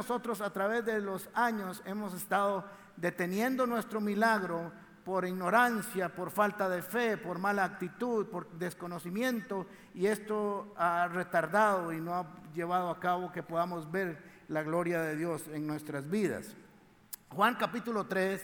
nosotros a través de los años hemos estado deteniendo nuestro milagro por ignorancia, por falta de fe, por mala actitud, por desconocimiento, y esto ha retardado y no ha llevado a cabo que podamos ver la gloria de Dios en nuestras vidas. Juan capítulo 3,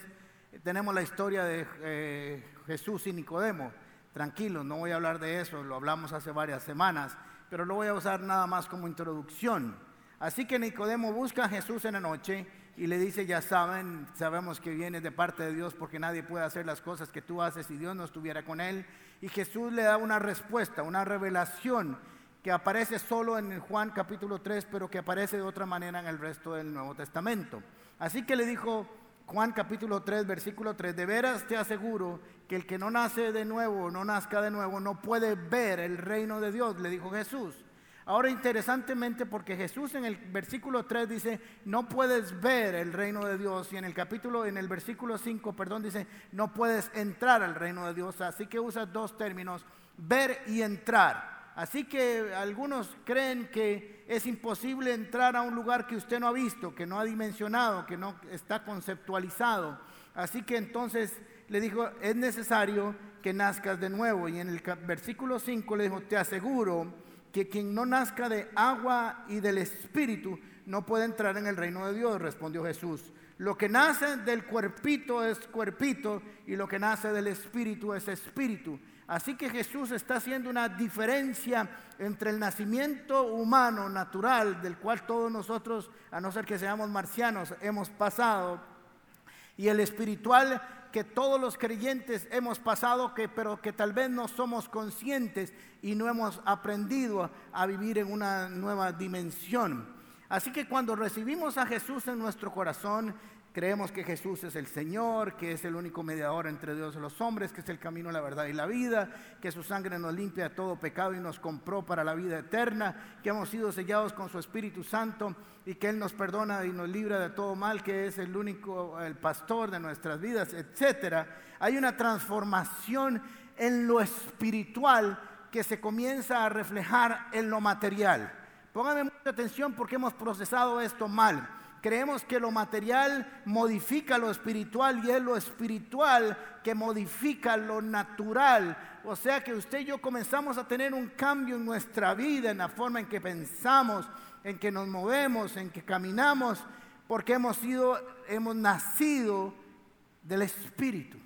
tenemos la historia de eh, Jesús y Nicodemo. Tranquilos, no voy a hablar de eso, lo hablamos hace varias semanas, pero lo voy a usar nada más como introducción. Así que Nicodemo busca a Jesús en la noche y le dice, ya saben, sabemos que viene de parte de Dios porque nadie puede hacer las cosas que tú haces si Dios no estuviera con él. Y Jesús le da una respuesta, una revelación que aparece solo en Juan capítulo 3, pero que aparece de otra manera en el resto del Nuevo Testamento. Así que le dijo Juan capítulo 3, versículo 3, de veras te aseguro que el que no nace de nuevo, no nazca de nuevo, no puede ver el reino de Dios, le dijo Jesús. Ahora interesantemente porque Jesús en el versículo 3 dice, no puedes ver el reino de Dios y en el capítulo, en el versículo 5, perdón, dice, no puedes entrar al reino de Dios. Así que usa dos términos, ver y entrar. Así que algunos creen que es imposible entrar a un lugar que usted no ha visto, que no ha dimensionado, que no está conceptualizado. Así que entonces le dijo, es necesario que nazcas de nuevo. Y en el versículo 5 le dijo, te aseguro que quien no nazca de agua y del espíritu no puede entrar en el reino de Dios, respondió Jesús. Lo que nace del cuerpito es cuerpito y lo que nace del espíritu es espíritu. Así que Jesús está haciendo una diferencia entre el nacimiento humano, natural, del cual todos nosotros, a no ser que seamos marcianos, hemos pasado, y el espiritual que todos los creyentes hemos pasado, que, pero que tal vez no somos conscientes y no hemos aprendido a vivir en una nueva dimensión. Así que cuando recibimos a Jesús en nuestro corazón, Creemos que Jesús es el Señor, que es el único mediador entre Dios y los hombres, que es el camino, la verdad y la vida, que su sangre nos limpia de todo pecado y nos compró para la vida eterna, que hemos sido sellados con su Espíritu Santo y que Él nos perdona y nos libra de todo mal, que es el único, el pastor de nuestras vidas, etc. Hay una transformación en lo espiritual que se comienza a reflejar en lo material. Pónganme mucha atención porque hemos procesado esto mal creemos que lo material modifica lo espiritual y es lo espiritual que modifica lo natural. O sea que usted y yo comenzamos a tener un cambio en nuestra vida, en la forma en que pensamos, en que nos movemos, en que caminamos, porque hemos sido, hemos nacido del espíritu.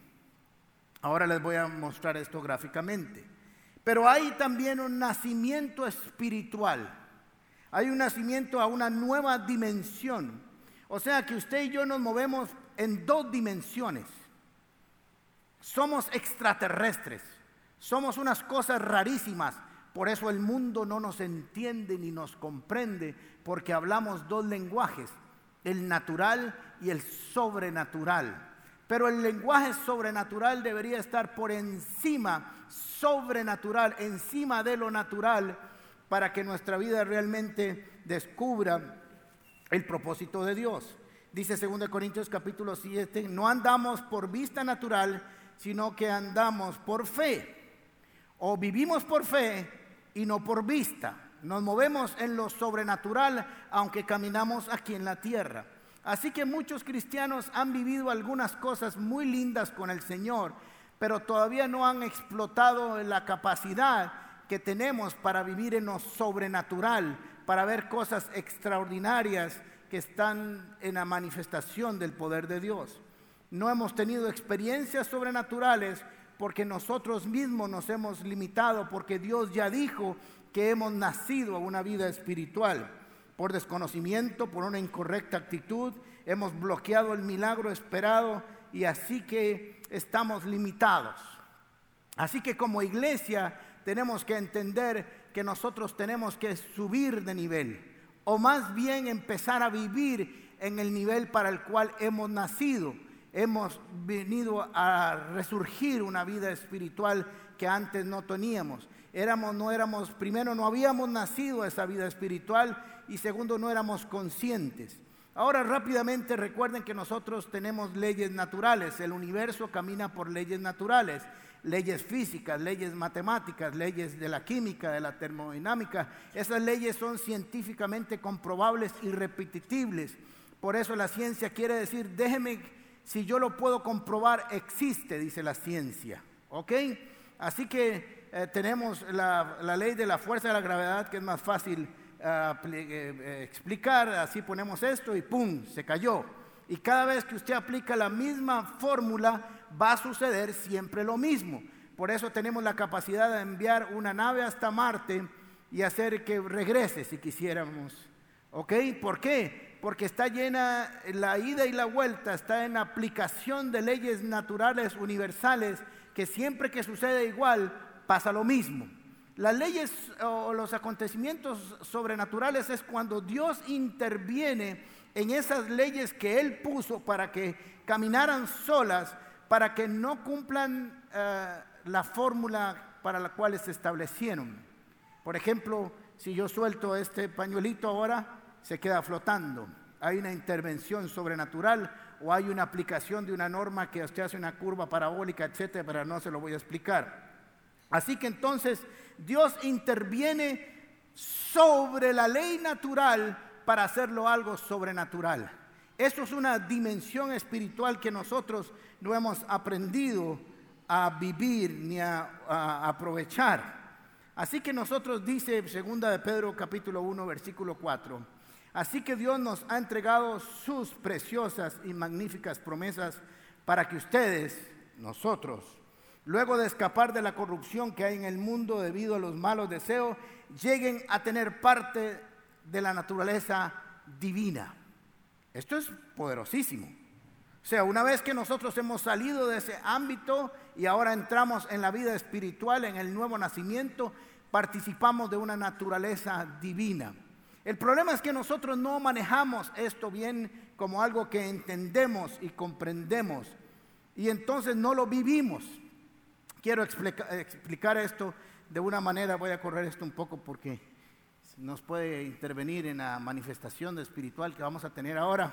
Ahora les voy a mostrar esto gráficamente. Pero hay también un nacimiento espiritual. Hay un nacimiento a una nueva dimensión. O sea que usted y yo nos movemos en dos dimensiones. Somos extraterrestres, somos unas cosas rarísimas. Por eso el mundo no nos entiende ni nos comprende, porque hablamos dos lenguajes, el natural y el sobrenatural. Pero el lenguaje sobrenatural debería estar por encima, sobrenatural, encima de lo natural, para que nuestra vida realmente descubra el propósito de Dios. Dice 2 Corintios capítulo 7, no andamos por vista natural, sino que andamos por fe. O vivimos por fe y no por vista. Nos movemos en lo sobrenatural, aunque caminamos aquí en la tierra. Así que muchos cristianos han vivido algunas cosas muy lindas con el Señor, pero todavía no han explotado la capacidad que tenemos para vivir en lo sobrenatural, para ver cosas extraordinarias que están en la manifestación del poder de Dios. No hemos tenido experiencias sobrenaturales porque nosotros mismos nos hemos limitado, porque Dios ya dijo que hemos nacido a una vida espiritual. Por desconocimiento, por una incorrecta actitud, hemos bloqueado el milagro esperado y así que estamos limitados. Así que como iglesia tenemos que entender que nosotros tenemos que subir de nivel, o más bien empezar a vivir en el nivel para el cual hemos nacido. Hemos venido a resurgir una vida espiritual que antes no teníamos. Éramos, no éramos, primero no habíamos nacido esa vida espiritual y segundo no éramos conscientes. Ahora rápidamente recuerden que nosotros tenemos leyes naturales, el universo camina por leyes naturales, leyes físicas, leyes matemáticas, leyes de la química, de la termodinámica. Esas leyes son científicamente comprobables y repetibles. Por eso la ciencia quiere decir, déjeme, si yo lo puedo comprobar, existe, dice la ciencia. ¿Ok? Así que eh, tenemos la, ley de la fuerza de la gravedad, que es más fácil eh, eh, explicar. Así ponemos esto y ¡pum! Se cayó. Y cada vez que usted aplica la misma fórmula, va a suceder siempre lo mismo. Por eso tenemos la capacidad de enviar una nave hasta Marte y hacer que regrese si quisiéramos. ¿Ok? ¿Por qué? Porque está llena, la ida y la vuelta está en aplicación de leyes naturales universales que siempre que sucede igual pasa lo mismo. Las leyes o los acontecimientos sobrenaturales es cuando Dios interviene en esas leyes que Él puso para que caminaran solas para que no cumplan eh, la fórmula para la cual se establecieron. Por ejemplo, si yo suelto este pañuelito ahora, se queda flotando. Hay una intervención sobrenatural o hay una aplicación de una norma que usted hace una curva parabólica, etcétera, pero no se lo voy a explicar. Así que entonces Dios interviene sobre la ley natural para hacerlo algo sobrenatural. Eso es una dimensión espiritual que nosotros no hemos aprendido a vivir ni a, aprovechar. Así que nosotros dice segunda de Pedro capítulo 1 versículo 4, así que Dios nos ha entregado sus preciosas y magníficas promesas para que ustedes, nosotros, luego de escapar de la corrupción que hay en el mundo debido a los malos deseos, lleguen a tener parte de la naturaleza divina. Esto es poderosísimo. O sea, una vez que nosotros hemos salido de ese ámbito y ahora entramos en la vida espiritual, en el nuevo nacimiento, participamos de una naturaleza divina. El problema es que nosotros no manejamos esto bien como algo que entendemos y comprendemos y entonces no lo vivimos. Quiero explicar esto de una manera, voy a correr esto un poco porque nos puede intervenir en la manifestación espiritual que vamos a tener ahora.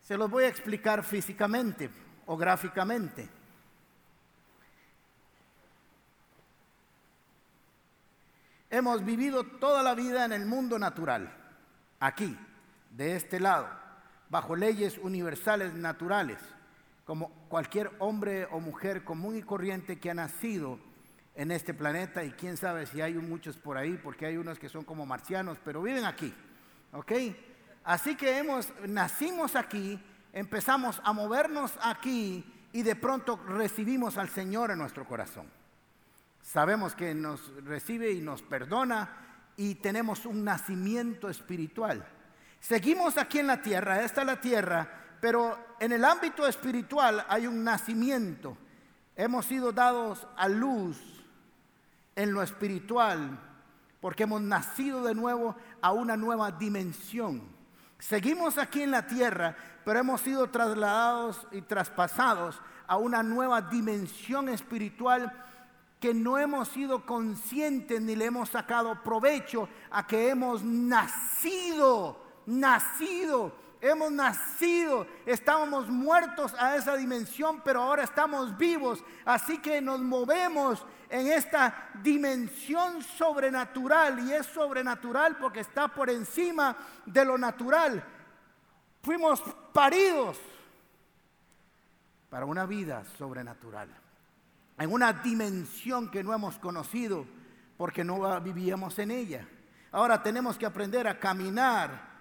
Se los voy a explicar físicamente o gráficamente. Hemos vivido toda la vida en el mundo natural, aquí, de este lado, bajo leyes universales naturales, como cualquier hombre o mujer común y corriente que ha nacido en este planeta y quién sabe si hay muchos por ahí, porque hay unos que son como marcianos, pero viven aquí. ¿Ok? Así que hemos, nacimos aquí, empezamos a movernos aquí y de pronto recibimos al Señor en nuestro corazón. Sabemos que nos recibe y nos perdona y tenemos un nacimiento espiritual. Seguimos aquí en la tierra, esta es la tierra, pero en el ámbito espiritual hay un nacimiento. Hemos sido dados a luz en lo espiritual, porque hemos nacido de nuevo a una nueva dimensión. Seguimos aquí en la tierra, pero hemos sido trasladados y traspasados a una nueva dimensión espiritual que no hemos sido conscientes ni le hemos sacado provecho a que hemos nacido, nacido hemos nacido, estábamos muertos a esa dimensión, pero ahora estamos vivos. Así que nos movemos en esta dimensión sobrenatural y es sobrenatural porque está por encima de lo natural. Fuimos paridos para una vida sobrenatural, en una dimensión que no hemos conocido porque no vivíamos en ella. Ahora tenemos que aprender a caminar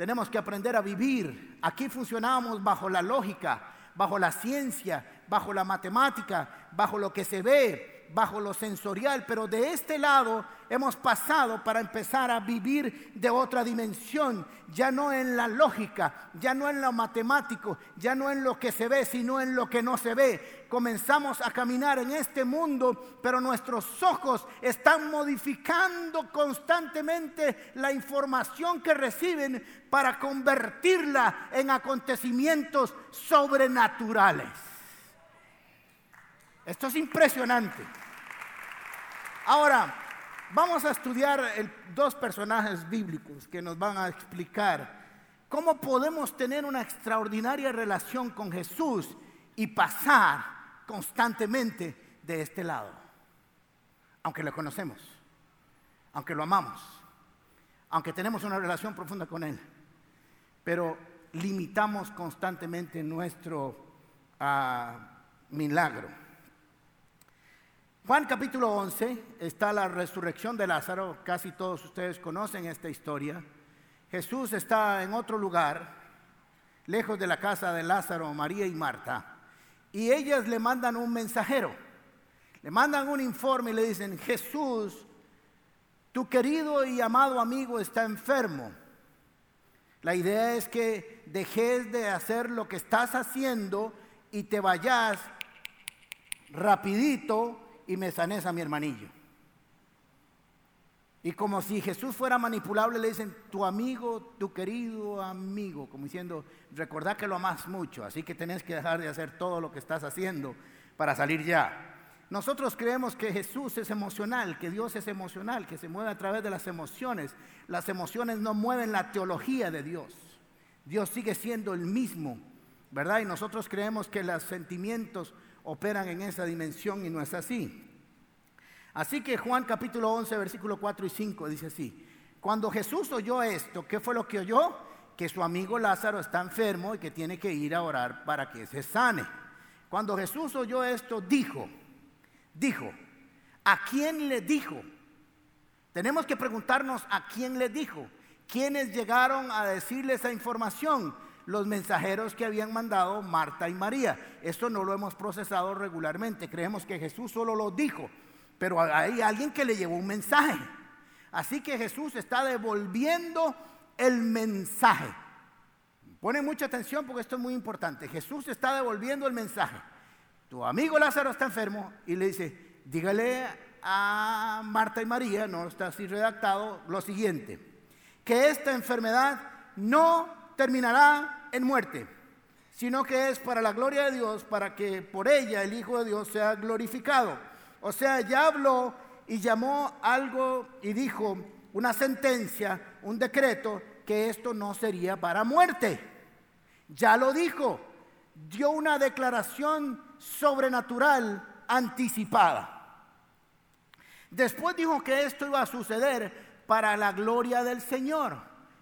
tenemos que aprender a vivir. Aquí funcionamos bajo la lógica, bajo la ciencia, bajo la matemática, bajo lo que se ve, bajo lo sensorial, pero de este lado hemos pasado para empezar a vivir de otra dimensión, ya no en la lógica, ya no en lo matemático, ya no en lo que se ve, sino en lo que no se ve. Comenzamos a caminar en este mundo, pero nuestros ojos están modificando constantemente la información que reciben para convertirla en acontecimientos sobrenaturales. Esto es impresionante. Ahora, vamos a estudiar dos personajes bíblicos que nos van a explicar ¿Cómo podemos tener una extraordinaria relación con Jesús y pasar constantemente de este lado? Aunque lo conocemos, aunque lo amamos, aunque tenemos una relación profunda con Él, pero limitamos constantemente nuestro uh, milagro. Juan capítulo 11 está la resurrección de Lázaro, casi todos ustedes conocen esta historia. Jesús está en otro lugar, lejos de la casa de Lázaro, María y Marta, y ellas le mandan un mensajero, le mandan un informe y le dicen, Jesús, tu querido y amado amigo está enfermo. La idea es que dejes de hacer lo que estás haciendo y te vayas rapidito y me sanes a mi hermanillo. Y como si Jesús fuera manipulable, le dicen, tu amigo, tu querido amigo, como diciendo, recordad que lo amas mucho, así que tenés que dejar de hacer todo lo que estás haciendo para salir ya. Nosotros creemos que Jesús es emocional, que Dios es emocional, que se mueve a través de las emociones. Las emociones no mueven la teología de Dios. Dios sigue siendo el mismo, ¿verdad? Y nosotros creemos que los sentimientos operan en esa dimensión y no es así. Así que Juan capítulo 11, versículo 4 y 5 dice así, cuando Jesús oyó esto, ¿qué fue lo que oyó? Que su amigo Lázaro está enfermo y que tiene que ir a orar para que se sane. Cuando Jesús oyó esto, dijo, dijo, ¿a quién le dijo? Tenemos que preguntarnos a quién le dijo. ¿Quiénes llegaron a decirle esa información? Los mensajeros que habían mandado Marta y María. Esto no lo hemos procesado regularmente. Creemos que Jesús solo lo dijo, pero hay alguien que le llevó un mensaje. Así que Jesús está devolviendo el mensaje. Pone mucha atención porque esto es muy importante. Jesús está devolviendo el mensaje. Tu amigo Lázaro está enfermo y le dice, dígale a Marta y María, no está así redactado, lo siguiente, que esta enfermedad no terminará en muerte, sino que es para la gloria de Dios, para que por ella el Hijo de Dios sea glorificado. O sea, ya habló y llamó algo y dijo una sentencia, un decreto, que esto no sería para muerte. Ya lo dijo, dio una declaración sobrenatural anticipada. Después dijo que esto iba a suceder para la gloria del Señor,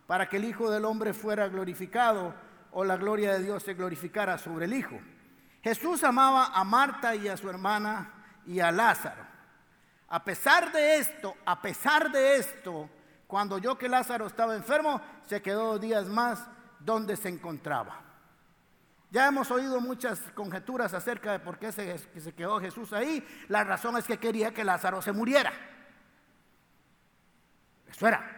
para que el Hijo del Hombre fuera glorificado o la gloria de Dios se glorificara sobre el Hijo. Jesús amaba a Marta y a su hermana y a Lázaro. A pesar de esto, a pesar de esto, cuando oyó que Lázaro estaba enfermo, se quedó dos días más donde se encontraba. Ya hemos oído muchas conjeturas acerca de por qué se, se quedó Jesús ahí. La razón es que quería que Lázaro se muriera. Eso era.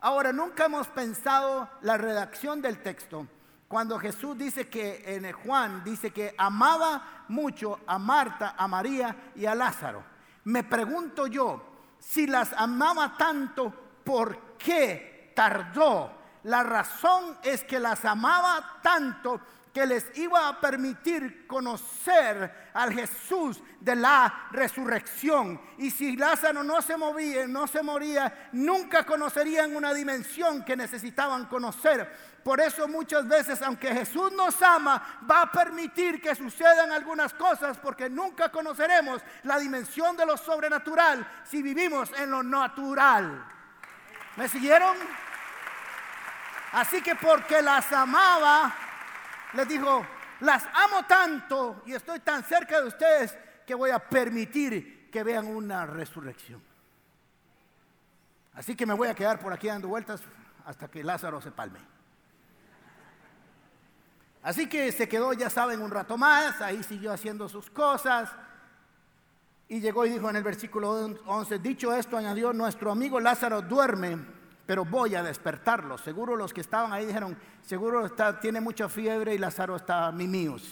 Ahora, nunca hemos pensado la redacción del texto. Cuando Jesús dice que en Juan dice que amaba mucho a Marta, a María y a Lázaro. Me pregunto yo, si las amaba tanto, ¿por qué tardó? La razón es que las amaba tanto que les iba a permitir conocer al Jesús de la resurrección. Y si Lázaro no se movía, no se moría, nunca conocerían una dimensión que necesitaban conocer. Por eso muchas veces, aunque Jesús nos ama, va a permitir que sucedan algunas cosas porque nunca conoceremos la dimensión de lo sobrenatural si vivimos en lo natural. ¿Me siguieron? Así que porque las amaba, les dijo, las amo tanto y estoy tan cerca de ustedes que voy a permitir que vean una resurrección. Así que me voy a quedar por aquí dando vueltas hasta que Lázaro se palme. Así que se quedó, ya saben, un rato más, ahí siguió haciendo sus cosas. Y llegó y dijo en el versículo 11, dicho esto, añadió, nuestro amigo Lázaro duerme pero voy a despertarlo. Seguro los que estaban ahí dijeron, seguro está, tiene mucha fiebre y Lázaro está mimíos,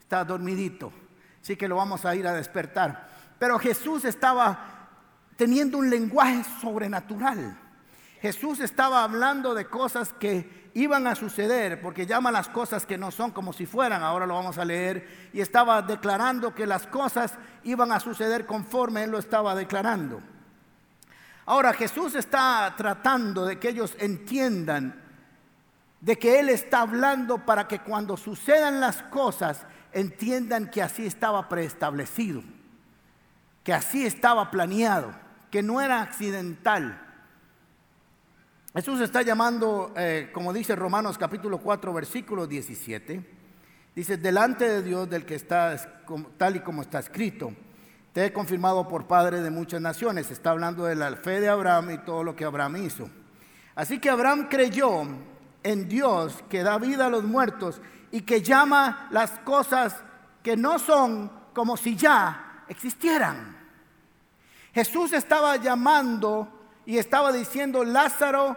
está dormidito, así que lo vamos a ir a despertar. Pero Jesús estaba teniendo un lenguaje sobrenatural. Jesús estaba hablando de cosas que iban a suceder, porque llama las cosas que no son como si fueran, ahora lo vamos a leer, y estaba declarando que las cosas iban a suceder conforme Él lo estaba declarando. Ahora Jesús está tratando de que ellos entiendan de que Él está hablando para que cuando sucedan las cosas entiendan que así estaba preestablecido, que así estaba planeado, que no era accidental. Jesús está llamando, eh, como dice Romanos capítulo 4, versículo 17, dice, delante de Dios del que está tal y como está escrito, he confirmado por padre de muchas naciones. Está hablando de la fe de Abraham y todo lo que Abraham hizo. Así que Abraham creyó en Dios que da vida a los muertos y que llama las cosas que no son como si ya existieran. Jesús estaba llamando y estaba diciendo, Lázaro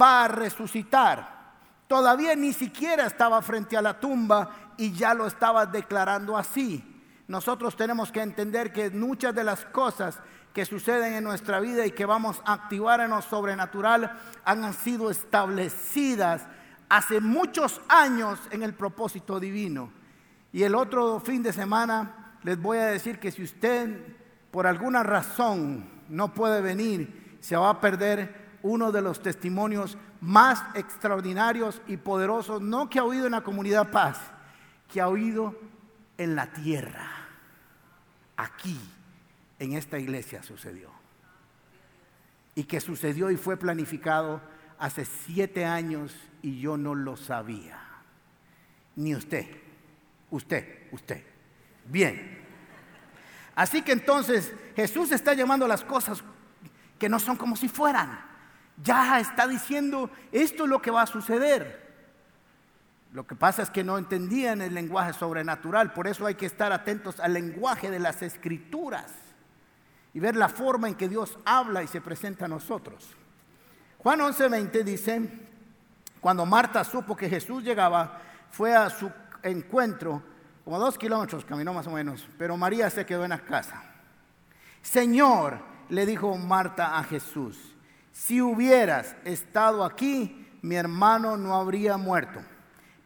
va a resucitar. Todavía ni siquiera estaba frente a la tumba y ya lo estaba declarando así. Nosotros tenemos que entender que muchas de las cosas que suceden en nuestra vida y que vamos a activar en lo sobrenatural han sido establecidas hace muchos años en el propósito divino. Y el otro fin de semana les voy a decir que si usted por alguna razón no puede venir, se va a perder uno de los testimonios más extraordinarios y poderosos, no que ha oído en la comunidad paz, que ha oído en la tierra. Aquí en esta iglesia sucedió. Y que sucedió y fue planificado hace siete años y yo no lo sabía. Ni usted, usted, usted. Bien. Así que entonces Jesús está llamando las cosas que no son como si fueran. Ya está diciendo, esto es lo que va a suceder. Lo que pasa es que no entendían el lenguaje sobrenatural, por eso hay que estar atentos al lenguaje de las escrituras y ver la forma en que Dios habla y se presenta a nosotros. Juan 11:20 dice, cuando Marta supo que Jesús llegaba, fue a su encuentro, como dos kilómetros, caminó más o menos, pero María se quedó en la casa. Señor, le dijo Marta a Jesús, si hubieras estado aquí, mi hermano no habría muerto.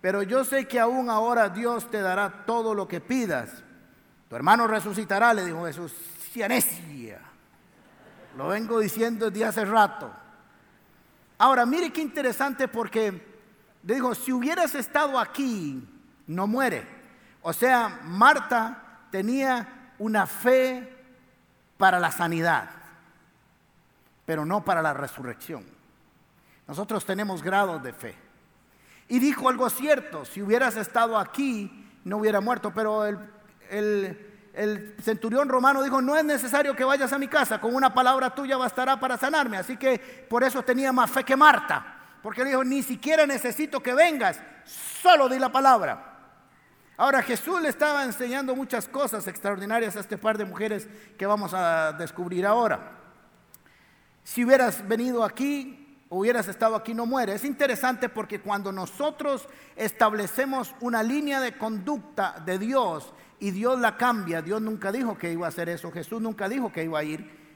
Pero yo sé que aún ahora Dios te dará todo lo que pidas. Tu hermano resucitará, le dijo Jesús necia. Lo vengo diciendo desde hace rato. Ahora, mire qué interesante porque le dijo, si hubieras estado aquí, no muere. O sea, Marta tenía una fe para la sanidad, pero no para la resurrección. Nosotros tenemos grados de fe. Y dijo algo cierto, si hubieras estado aquí, no hubiera muerto, pero el, centurión romano dijo, no es necesario que vayas a mi casa, con una palabra tuya bastará para sanarme. Así que por eso tenía más fe que Marta, porque le dijo, ni siquiera necesito que vengas, solo di la palabra. Ahora Jesús le estaba enseñando muchas cosas extraordinarias a este par de mujeres que vamos a descubrir ahora. Si hubieras venido aquí, hubieras estado aquí, no muere. Es interesante porque cuando nosotros establecemos una línea de conducta de Dios, y Dios la cambia. Dios nunca dijo que iba a hacer eso, Jesús nunca dijo que iba a ir.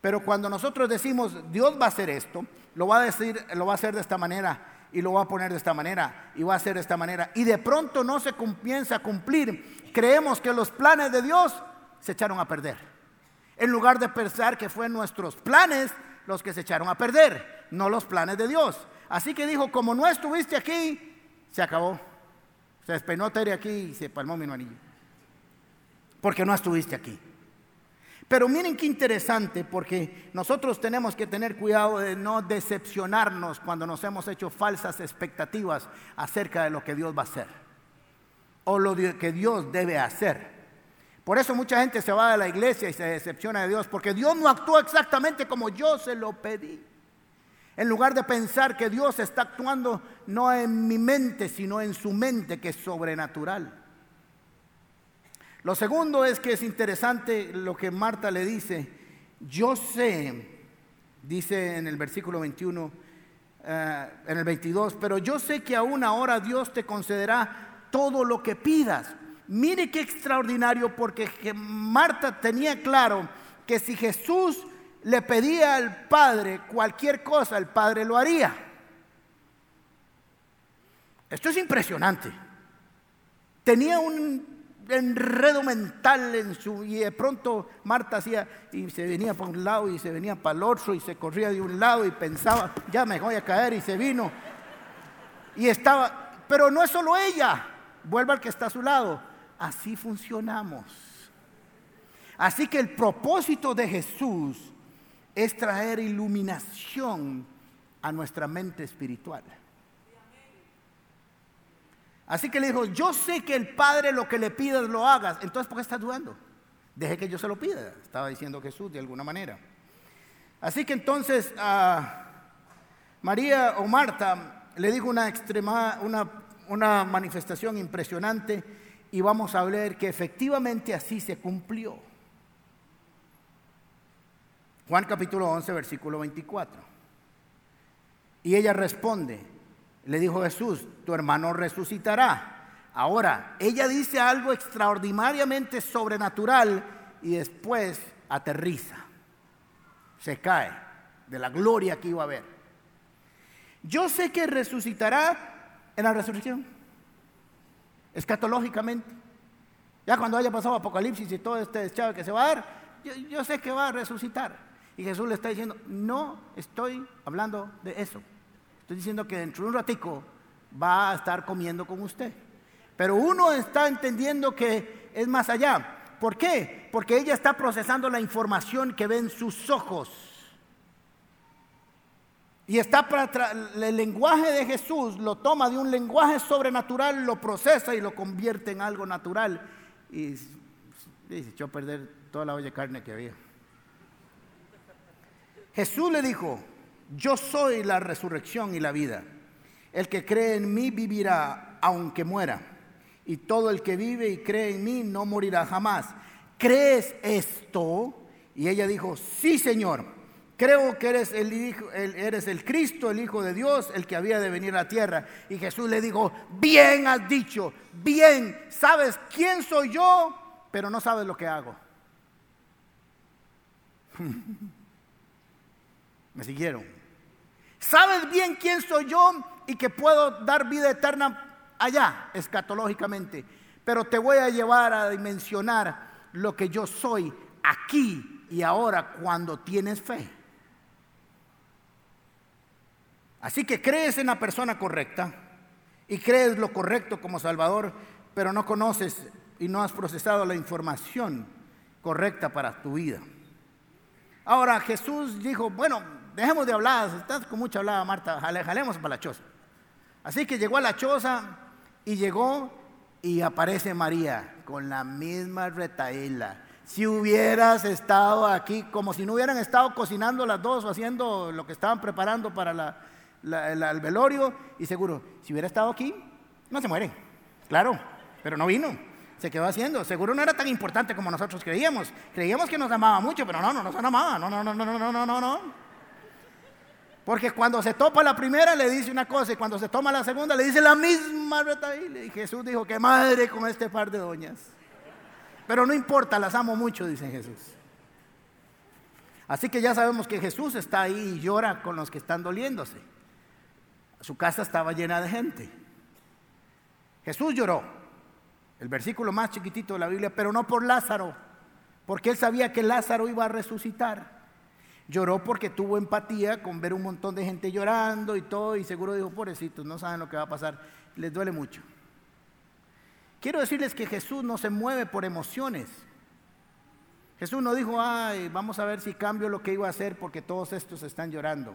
Pero cuando nosotros decimos Dios va a hacer esto, lo va a decir, lo va a hacer de esta manera y lo va a poner de esta manera y va a hacer de esta manera y de pronto no se comienza a cumplir, creemos que los planes de Dios se echaron a perder. En lugar de pensar que fue nuestros planes los que se echaron a perder, no los planes de Dios. Así que dijo, como no estuviste aquí, se acabó. Se despeinó Tere aquí y se palmó mi anillo porque no estuviste aquí. Pero miren qué interesante, porque nosotros tenemos que tener cuidado de no decepcionarnos cuando nos hemos hecho falsas expectativas acerca de lo que Dios va a hacer o lo que Dios debe hacer. Por eso mucha gente se va de la iglesia y se decepciona de Dios, porque Dios no actúa exactamente como yo se lo pedí. En lugar de pensar que Dios está actuando no en mi mente, sino en su mente, que es sobrenatural. Lo segundo es que es interesante lo que Marta le dice. Yo sé, dice en el versículo 21, eh, en el 22, pero yo sé que aún ahora Dios te concederá todo lo que pidas. Mire qué extraordinario, porque Marta tenía claro que si Jesús le pedía al Padre cualquier cosa, el Padre lo haría. Esto es impresionante. Tenía un enredo mental en su, y de pronto Marta hacía y se venía para un lado y se venía para el otro y se corría de un lado y pensaba, ya me voy a caer y se vino. Y estaba, pero no es solo ella, vuelva al que está a su lado. Así funcionamos. Así que el propósito de Jesús es traer iluminación a nuestra mente espiritual. Así que le dijo, yo sé que el Padre lo que le pidas lo hagas. Entonces, ¿por qué estás dudando? Deje que yo se lo pida, estaba diciendo Jesús de alguna manera. Así que entonces a María o Marta le dijo una, extrema, una, una manifestación impresionante y vamos a ver que efectivamente así se cumplió. Juan capítulo 11, versículo 24. Y ella responde, le dijo Jesús, tu hermano resucitará. Ahora, ella dice algo extraordinariamente sobrenatural y después aterriza, se cae de la gloria que iba a haber. Yo sé que resucitará en la resurrección, escatológicamente. Ya cuando haya pasado Apocalipsis y todo este deschave que se va a dar, yo sé que va a resucitar. Y Jesús le está diciendo, no estoy hablando de eso. Estoy diciendo que dentro de un ratico va a estar comiendo con usted. Pero uno está entendiendo que es más allá. ¿Por qué? Porque ella está procesando la información que ve en sus ojos. Y está para el lenguaje de Jesús lo toma de un lenguaje sobrenatural, lo procesa y lo convierte en algo natural. Y, se echó a perder toda la olla de carne que había. Jesús le dijo, yo soy la resurrección y la vida. El que cree en mí vivirá aunque muera. Y todo el que vive y cree en mí no morirá jamás. ¿Crees esto? Y ella dijo, sí Señor, creo que eres el, hijo, eres el Cristo, el Hijo de Dios, el que había de venir a la tierra. Y Jesús le dijo, bien has dicho, bien, sabes quién soy yo, pero no sabes lo que hago. ¿Me siguieron? Sabes bien quién soy yo y que puedo dar vida eterna allá, escatológicamente. Pero te voy a llevar a dimensionar lo que yo soy aquí y ahora cuando tienes fe. Así que crees en la persona correcta y crees lo correcto como Salvador, pero no conoces y no has procesado la información correcta para tu vida. Ahora Jesús dijo, bueno, dejemos de hablar, estás con mucha hablada, Marta, jalemos para la choza. Así que llegó a la choza y llegó y aparece María con la misma retaíla. Si hubieras estado aquí, como si no hubieran estado cocinando las dos o haciendo lo que estaban preparando para el velorio, y seguro, si hubiera estado aquí, no se muere. Claro, pero no vino. Se quedó haciendo. Seguro no era tan importante como nosotros creíamos. Creíamos que nos amaba mucho, pero no, no nos amaba. No, no, no, no, no, no, no, no. Porque cuando se topa la primera le dice una cosa y cuando se toma la segunda le dice la misma Y Jesús dijo, que madre con este par de doñas. Pero no importa, las amo mucho, dice Jesús. Así que ya sabemos que Jesús está ahí y llora con los que están doliéndose. Su casa estaba llena de gente. Jesús lloró, el versículo más chiquitito de la Biblia, pero no por Lázaro, porque él sabía que Lázaro iba a resucitar. Lloró porque tuvo empatía con ver un montón de gente llorando y todo, y seguro dijo, pobrecitos, no saben lo que va a pasar, les duele mucho. Quiero decirles que Jesús no se mueve por emociones. Jesús no dijo, ay, vamos a ver si cambio lo que iba a hacer porque todos estos están llorando.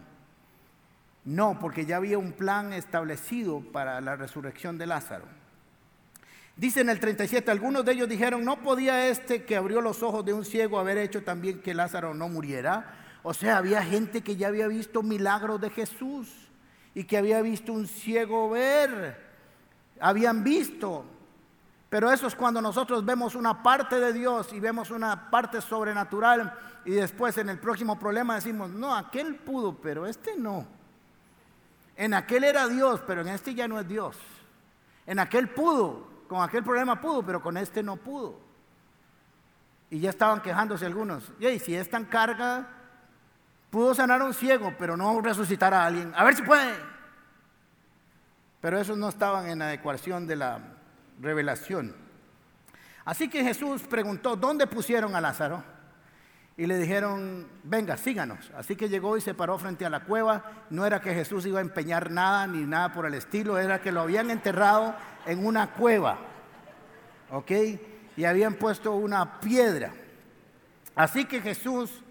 No, porque ya había un plan establecido para la resurrección de Lázaro. Dice en el 37, algunos de ellos dijeron, ¿no podía este que abrió los ojos de un ciego haber hecho también que Lázaro no muriera? O sea, había gente que ya había visto milagros de Jesús y que había visto un ciego ver. Habían visto. Pero eso es cuando nosotros vemos una parte de Dios y vemos una parte sobrenatural y después en el próximo problema decimos, no, aquel pudo, pero este no. En aquel era Dios, pero en este ya no es Dios. En aquel pudo, con aquel problema pudo, pero con este no pudo. Y ya estaban quejándose algunos. Y si es tan carga, Pudo sanar a un ciego, pero no resucitar a alguien. A ver si puede. Pero esos no estaban en la ecuación de la revelación. Así que Jesús preguntó, ¿dónde pusieron a Lázaro? y le dijeron, venga, síganos. Así que llegó y se paró frente a la cueva. No era que Jesús iba a empeñar nada ni nada por el estilo, era que lo habían enterrado en una cueva. ¿Ok? Y habían puesto una piedra. Así que Jesús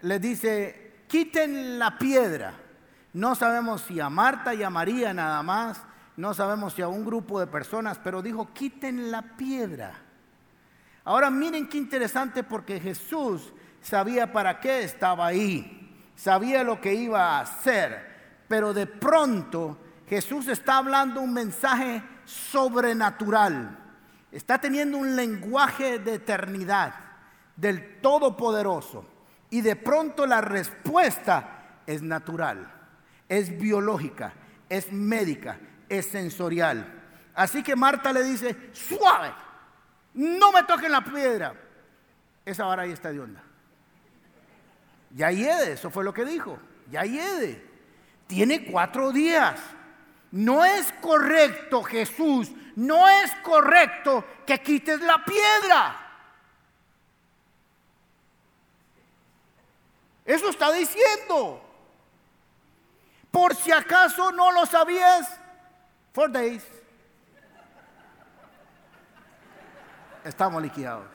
les dice, quiten la piedra. No sabemos si a Marta y a María nada más, no sabemos si a un grupo de personas, pero dijo, quiten la piedra. Ahora miren qué interesante porque Jesús sabía para qué estaba ahí, sabía lo que iba a hacer, pero de pronto Jesús está hablando un mensaje sobrenatural, está teniendo un lenguaje de eternidad, del Todopoderoso, y de pronto la respuesta es natural, es biológica, es médica, es sensorial. Así que Marta le dice, suave, no me toquen la piedra. Esa vara ahí está de onda. Ya hiede, eso fue lo que dijo. Ya hiede. Tiene cuatro días. No es correcto, Jesús, no es correcto que quites la piedra. Eso está diciendo. Por si acaso no lo sabías, four days. Estamos liquidados.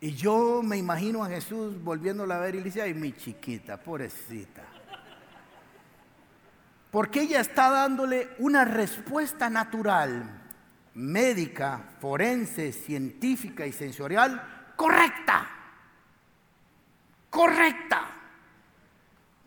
Y yo me imagino a Jesús volviéndola a ver y le dice, ay, mi chiquita, pobrecita. Porque ella está dándole una respuesta natural, médica, forense, científica y sensorial correcta. Correcta.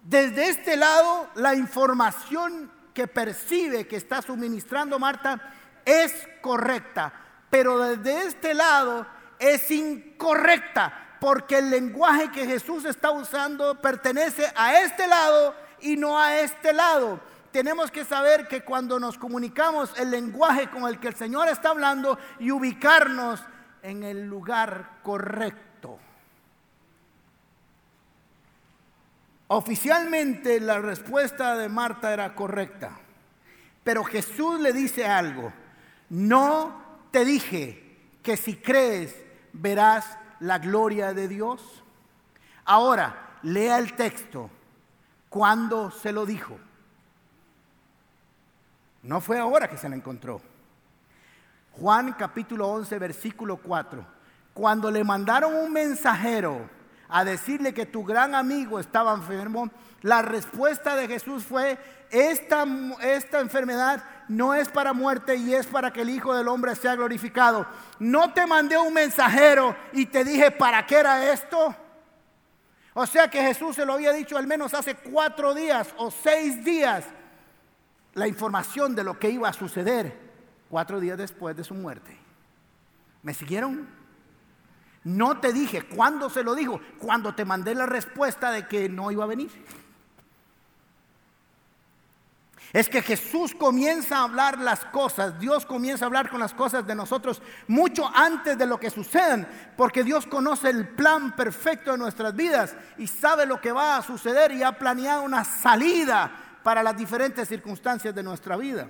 Desde este lado, la información que percibe que está suministrando Marta es correcta. Pero desde este lado, es incorrecta porque el lenguaje que Jesús está usando pertenece a este lado y no a este lado. Tenemos que saber que cuando nos comunicamos el lenguaje con el que el Señor está hablando y ubicarnos en el lugar correcto. Oficialmente la respuesta de Marta era correcta, pero Jesús le dice algo, no te dije que si crees verás la gloria de Dios. Ahora, lea el texto. ¿Cuándo se lo dijo? No fue ahora que se la encontró. Juan capítulo 11, versículo 4. Cuando le mandaron un mensajero a decirle que tu gran amigo estaba enfermo, la respuesta de Jesús fue, esta, esta enfermedad no es para muerte y es para que el Hijo del Hombre sea glorificado. No te mandé un mensajero y te dije, ¿para qué era esto? O sea que Jesús se lo había dicho al menos hace cuatro días o seis días la información de lo que iba a suceder cuatro días después de su muerte. ¿Me siguieron? No te dije, ¿cuándo se lo dijo? Cuando te mandé la respuesta de que no iba a venir. Es que Jesús comienza a hablar las cosas, Dios comienza a hablar con las cosas de nosotros mucho antes de lo que sucedan, porque Dios conoce el plan perfecto de nuestras vidas y sabe lo que va a suceder y ha planeado una salida para las diferentes circunstancias de nuestra vida.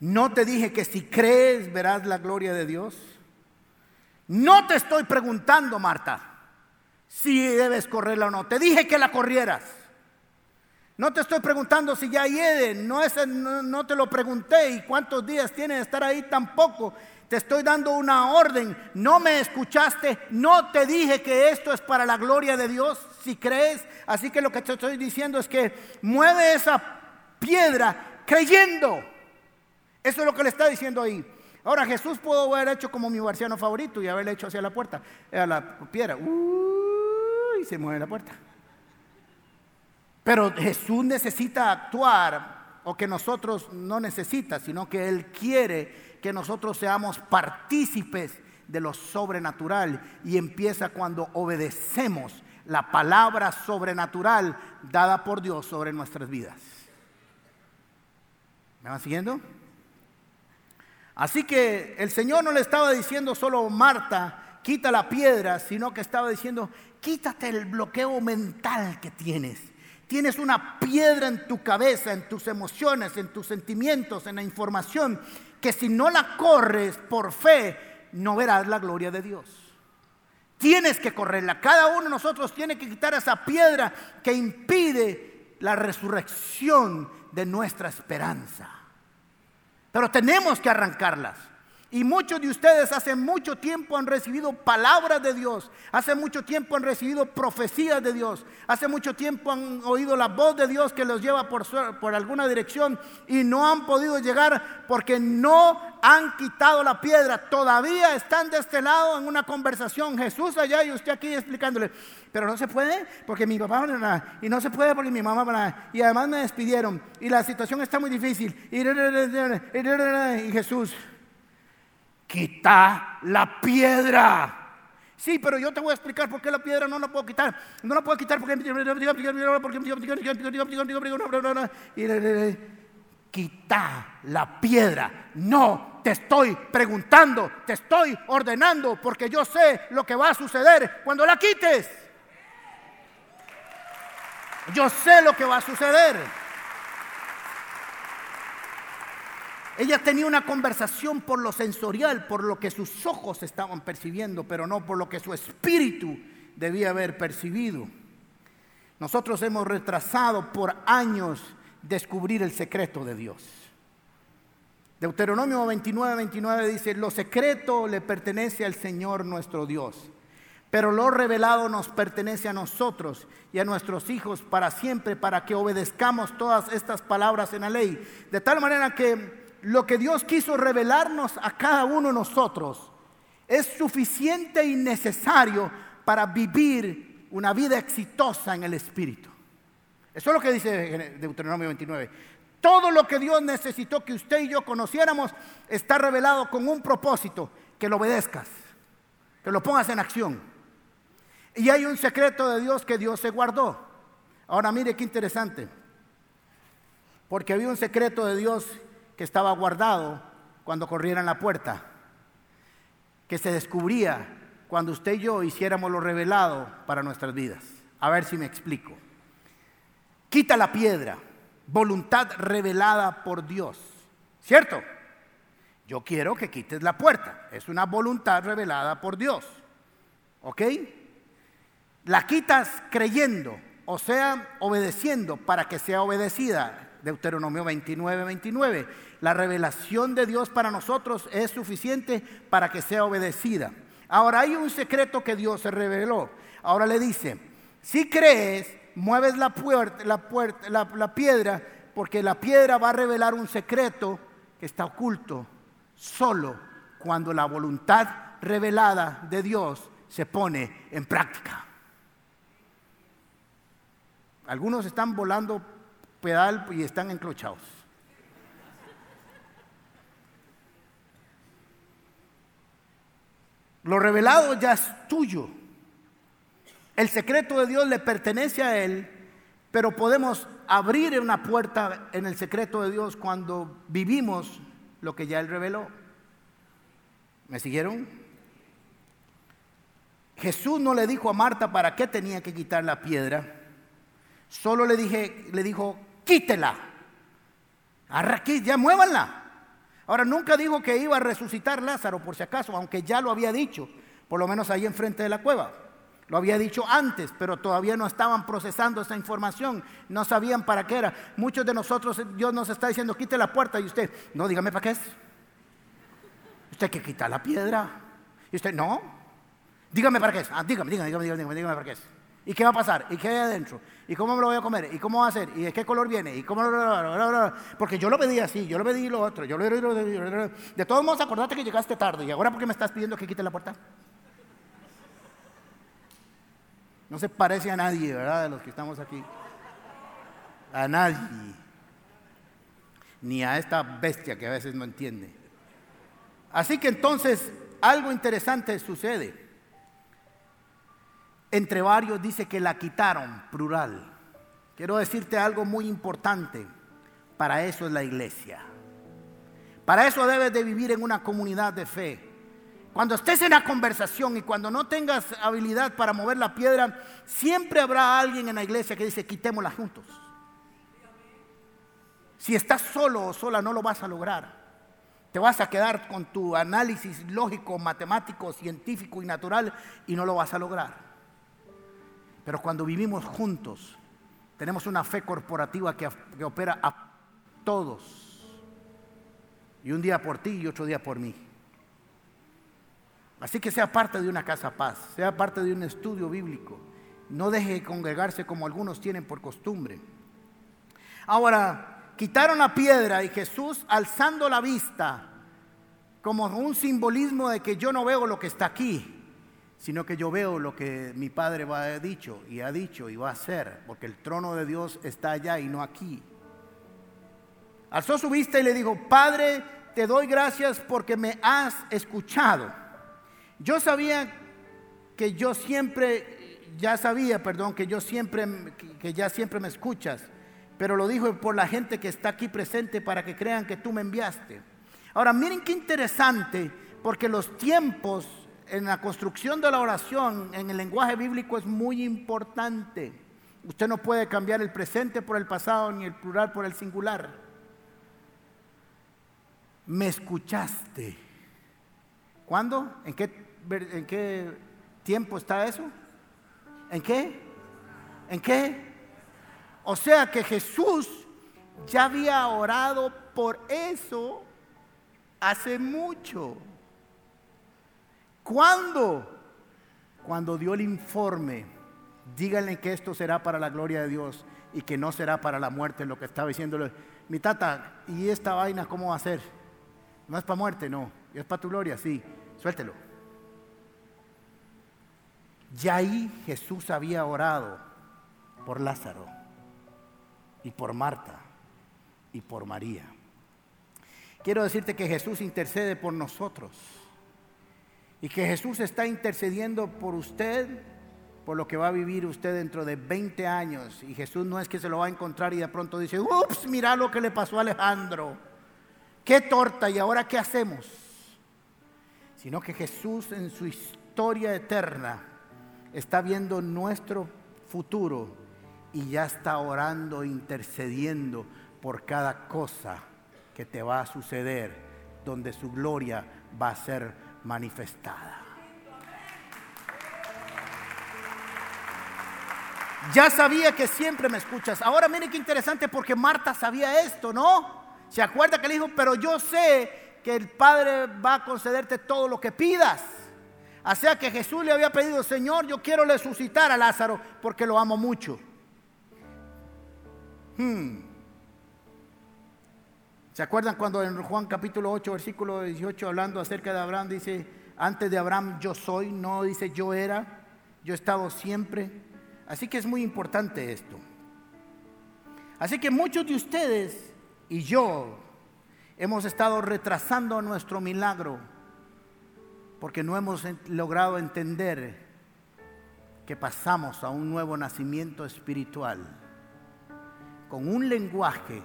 No te dije que si crees verás la gloria de Dios. No te estoy preguntando, Marta, si debes correrla o no. Te dije que la corrieras. No te estoy preguntando si ya hiede, no, no, te lo pregunté y cuántos días tiene de estar ahí tampoco. Te estoy dando una orden, no me escuchaste, no te dije que esto es para la gloria de Dios, si crees. Así que lo que te estoy diciendo es que mueve esa piedra creyendo. Eso es lo que le está diciendo ahí. Ahora Jesús pudo haber hecho como mi marciano favorito y haberle hecho hacia la puerta, a la piedra. y se mueve la puerta. Pero Jesús necesita actuar o que nosotros no necesita, sino que Él quiere que nosotros seamos partícipes de lo sobrenatural y empieza cuando obedecemos la palabra sobrenatural dada por Dios sobre nuestras vidas. ¿Me van siguiendo? Así que el Señor no le estaba diciendo solo Marta, quita la piedra, sino que estaba diciendo, quítate el bloqueo mental que tienes. Tienes una piedra en tu cabeza, en tus emociones, en tus sentimientos, en la información, que si no la corres por fe, no verás la gloria de Dios. Tienes que correrla. Cada uno de nosotros tiene que quitar esa piedra que impide la resurrección de nuestra esperanza. Pero tenemos que arrancarlas. Y muchos de ustedes hace mucho tiempo han recibido palabras de Dios, hace mucho tiempo han recibido profecías de Dios, hace mucho tiempo han oído la voz de Dios que los lleva por, alguna dirección y no han podido llegar porque no han quitado la piedra. Todavía están de este lado en una conversación, Jesús allá y usted aquí explicándole. Pero no se puede porque mi papá y no se puede porque mi mamá y además me despidieron y la situación está muy difícil y Jesús quita la piedra. Sí, pero yo te voy a explicar por qué la piedra no la puedo quitar. No la puedo quitar porque quita la piedra. No te estoy preguntando, te estoy ordenando porque yo sé lo que va a suceder cuando la quites. Yo sé lo que va a suceder. Ella tenía una conversación por lo sensorial, por lo que sus ojos estaban percibiendo, pero no por lo que su espíritu debía haber percibido. Nosotros hemos retrasado por años descubrir el secreto de Dios. Deuteronomio 29, 29 dice, lo secreto le pertenece al Señor nuestro Dios, pero lo revelado nos pertenece a nosotros y a nuestros hijos para siempre, para que obedezcamos todas estas palabras en la ley. De tal manera que lo que Dios quiso revelarnos a cada uno de nosotros es suficiente y necesario para vivir una vida exitosa en el Espíritu. Eso es lo que dice Deuteronomio 29. Todo lo que Dios necesitó que usted y yo conociéramos está revelado con un propósito, que lo obedezcas, que lo pongas en acción. Y hay un secreto de Dios que Dios se guardó. Ahora mire qué interesante, porque había un secreto de Dios que estaba guardado cuando corrieran la puerta, que se descubría cuando usted y yo hiciéramos lo revelado para nuestras vidas. A ver si me explico. Quita la piedra, voluntad revelada por Dios, ¿cierto? Yo quiero que quites la puerta, es una voluntad revelada por Dios, ¿ok? La quitas creyendo, o sea, obedeciendo para que sea obedecida. Deuteronomio 29, 29. La revelación de Dios para nosotros es suficiente para que sea obedecida. Ahora hay un secreto que Dios se reveló. Ahora le dice, si crees, mueves la, puerta, la, piedra, porque la piedra va a revelar un secreto que está oculto solo cuando la voluntad revelada de Dios se pone en práctica. Algunos están volando pedal y están encrochados. Lo revelado ya es tuyo. El secreto de Dios le pertenece a Él, pero podemos abrir una puerta en el secreto de Dios cuando vivimos lo que ya Él reveló. ¿Me siguieron? Jesús no le dijo a Marta para qué tenía que quitar la piedra. Solo le, dije, le dijo, quítela. Arraquí, ya muévanla. Ahora, nunca dijo que iba a resucitar Lázaro, por si acaso, aunque ya lo había dicho, por lo menos ahí enfrente de la cueva. Lo había dicho antes, pero todavía no estaban procesando esa información, no sabían para qué era. Muchos de nosotros, Dios nos está diciendo, quite la puerta, y usted, no, dígame para qué es. Usted que quita la piedra. Y usted, no, dígame para qué es. Ah, dígame, dígame, dígame, dígame, dígame para qué es. ¿Y qué va a pasar? ¿Y qué hay adentro? ¿Y cómo me lo voy a comer? ¿Y cómo va a ser? ¿Y de qué color viene? ¿Y cómo? Porque yo lo pedí así, yo lo pedí lo otro, yo lo De todos modos, acordate que llegaste tarde y ahora ¿por qué me estás pidiendo que quite la puerta? No se parece a nadie, ¿verdad? De los que estamos aquí. A nadie. Ni a esta bestia que a veces no entiende. Así que entonces algo interesante sucede. Entre varios dice que la quitaron, plural. Quiero decirte algo muy importante. Para eso es la iglesia. Para eso debes de vivir en una comunidad de fe. Cuando estés en la conversación y cuando no tengas habilidad para mover la piedra, siempre habrá alguien en la iglesia que dice, quitémosla juntos. Si estás solo o sola, no lo vas a lograr. Te vas a quedar con tu análisis lógico, matemático, científico y natural y no lo vas a lograr. Pero cuando vivimos juntos, tenemos una fe corporativa que, que opera a todos. Y un día por ti y otro día por mí. Así que sea parte de una casa paz, sea parte de un estudio bíblico. No deje de congregarse como algunos tienen por costumbre. Ahora, quitaron la piedra y Jesús alzando la vista como un simbolismo de que yo no veo lo que está aquí, sino que yo veo lo que mi Padre ha dicho y ha dicho y va a hacer, porque el trono de Dios está allá y no aquí. Alzó su vista y le dijo, Padre, te doy gracias porque me has escuchado. Yo sabía que yo siempre, ya sabía, perdón, que yo siempre, que ya siempre me escuchas, pero lo dijo por la gente que está aquí presente para que crean que tú me enviaste. Ahora, miren qué interesante, porque los tiempos en la construcción de la oración, en el lenguaje bíblico, es muy importante. Usted no puede cambiar el presente por el pasado ni el plural por el singular. Me escuchaste. ¿Cuándo? ¿En qué ¿En qué tiempo está eso? ¿En qué? ¿En qué? O sea que Jesús ya había orado por eso hace mucho. ¿Cuándo? Cuando dio el informe, díganle que esto será para la gloria de Dios y que no será para la muerte, lo que estaba diciéndole. Mi tata, ¿y esta vaina cómo va a ser? No es para muerte, no. Es para tu gloria, sí. Suéltelo. Ya ahí Jesús había orado por Lázaro y por Marta y por María. Quiero decirte que Jesús intercede por nosotros y que Jesús está intercediendo por usted, por lo que va a vivir usted dentro de 20 años. Y Jesús no es que se lo va a encontrar y de pronto dice, ups, mira lo que le pasó a Alejandro. Qué torta y ahora qué hacemos. Sino que Jesús en su historia eterna está viendo nuestro futuro y ya está orando, intercediendo por cada cosa que te va a suceder, donde su gloria va a ser manifestada. Ya sabía que siempre me escuchas. Ahora miren qué interesante porque Marta sabía esto, ¿no? Se acuerda que le dijo, pero yo sé que el Padre va a concederte todo lo que pidas. O sea que Jesús le había pedido, Señor, yo quiero resucitar a Lázaro porque lo amo mucho. Hmm. ¿Se acuerdan cuando en Juan capítulo 8, versículo 18, hablando acerca de Abraham, dice, antes de Abraham yo soy, no dice yo era, yo he estado siempre. Así que es muy importante esto. Así que muchos de ustedes y yo hemos estado retrasando nuestro milagro porque no hemos logrado entender que pasamos a un nuevo nacimiento espiritual, con un lenguaje,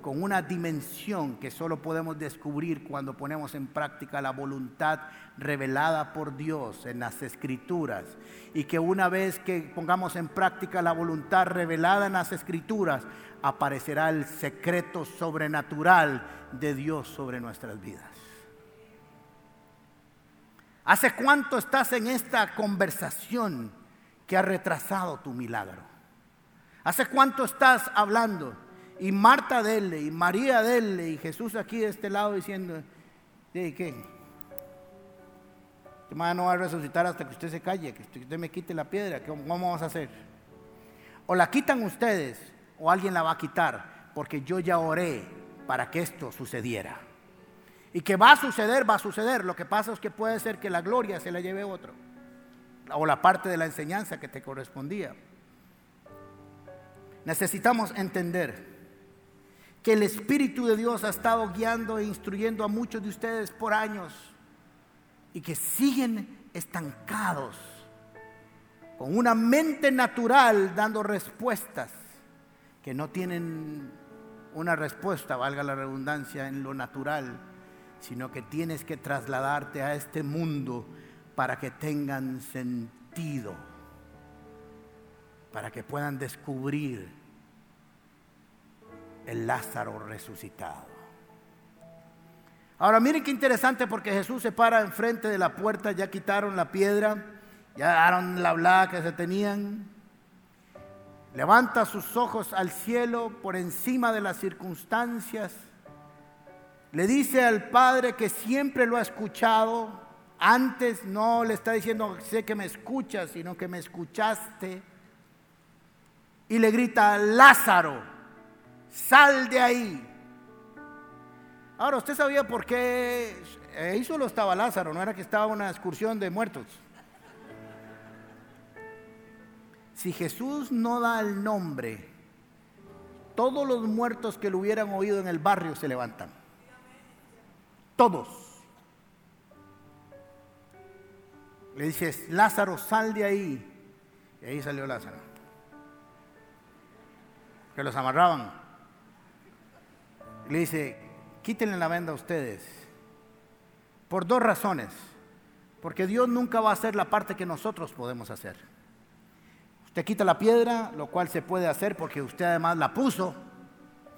con una dimensión que solo podemos descubrir cuando ponemos en práctica la voluntad revelada por Dios en las escrituras. Y que una vez que pongamos en práctica la voluntad revelada en las escrituras, aparecerá el secreto sobrenatural de Dios sobre nuestras vidas. ¿Hace cuánto estás en esta conversación que ha retrasado tu milagro? ¿Hace cuánto estás hablando? Y Marta dele, y María dele, y Jesús aquí de este lado diciendo, ¿de qué? Este no va a resucitar hasta que usted se calle, que usted me quite la piedra, ¿cómo vamos a hacer? O la quitan ustedes, o alguien la va a quitar, porque yo ya oré para que esto sucediera. Y que va a suceder, va a suceder. Lo que pasa es que puede ser que la gloria se la lleve otro. O la parte de la enseñanza que te correspondía. Necesitamos entender que el Espíritu de Dios ha estado guiando e instruyendo a muchos de ustedes por años y que siguen estancados con una mente natural dando respuestas que no tienen una respuesta, valga la redundancia, en lo natural sino que tienes que trasladarte a este mundo para que tengan sentido, para que puedan descubrir el Lázaro resucitado. Ahora miren qué interesante porque Jesús se para enfrente de la puerta, ya quitaron la piedra, ya daron la bla que se tenían. Levanta sus ojos al cielo por encima de las circunstancias. Le dice al Padre que siempre lo ha escuchado. Antes no le está diciendo, sé que me escuchas, sino que me escuchaste. Y le grita, Lázaro, sal de ahí. Ahora, ¿usted sabía por qué ahí solo estaba Lázaro? No era que estaba una excursión de muertos. Si Jesús no da el nombre, todos los muertos que lo hubieran oído en el barrio se levantan. Todos. Le dices, Lázaro, sal de ahí. Y ahí salió Lázaro. Que los amarraban. Le dice, quítenle la venda a ustedes. Por dos razones. Porque Dios nunca va a hacer la parte que nosotros podemos hacer. Usted quita la piedra, lo cual se puede hacer porque usted además la puso.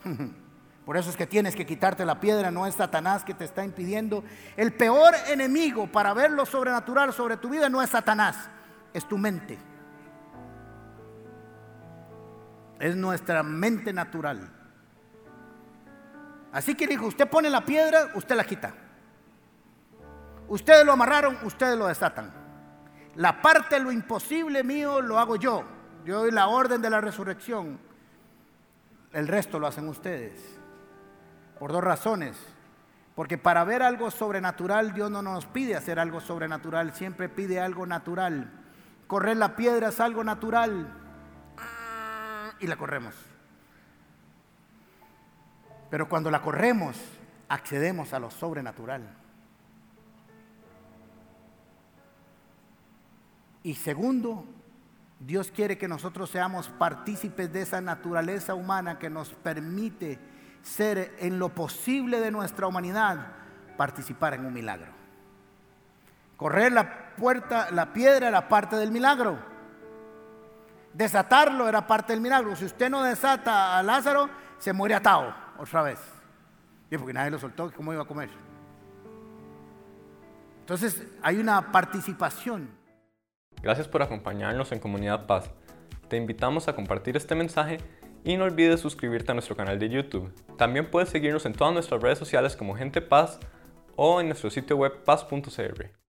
Por eso es que tienes que quitarte la piedra, no es Satanás que te está impidiendo. El peor enemigo para ver lo sobrenatural sobre tu vida no es Satanás, es tu mente. Es nuestra mente natural. Así que dijo, usted pone la piedra, usted la quita. Ustedes lo amarraron, ustedes lo desatan. La parte de lo imposible mío lo hago yo. Yo doy la orden de la resurrección. El resto lo hacen ustedes. Por dos razones. Porque para ver algo sobrenatural, Dios no nos pide hacer algo sobrenatural, siempre pide algo natural. Correr la piedra es algo natural. Y la corremos. Pero cuando la corremos, accedemos a lo sobrenatural. Y segundo, Dios quiere que nosotros seamos partícipes de esa naturaleza humana que nos permite ser en lo posible de nuestra humanidad, participar en un milagro. Correr la puerta, la piedra era parte del milagro. Desatarlo era parte del milagro. Si usted no desata a Lázaro, se muere atado otra vez. Y porque nadie lo soltó, ¿cómo iba a comer? Entonces hay una participación. Gracias por acompañarnos en Comunidad Paz. Te invitamos a compartir este mensaje y no olvides suscribirte a nuestro canal de YouTube. También puedes seguirnos en todas nuestras redes sociales como Gente Paz o en nuestro sitio web paz.cr.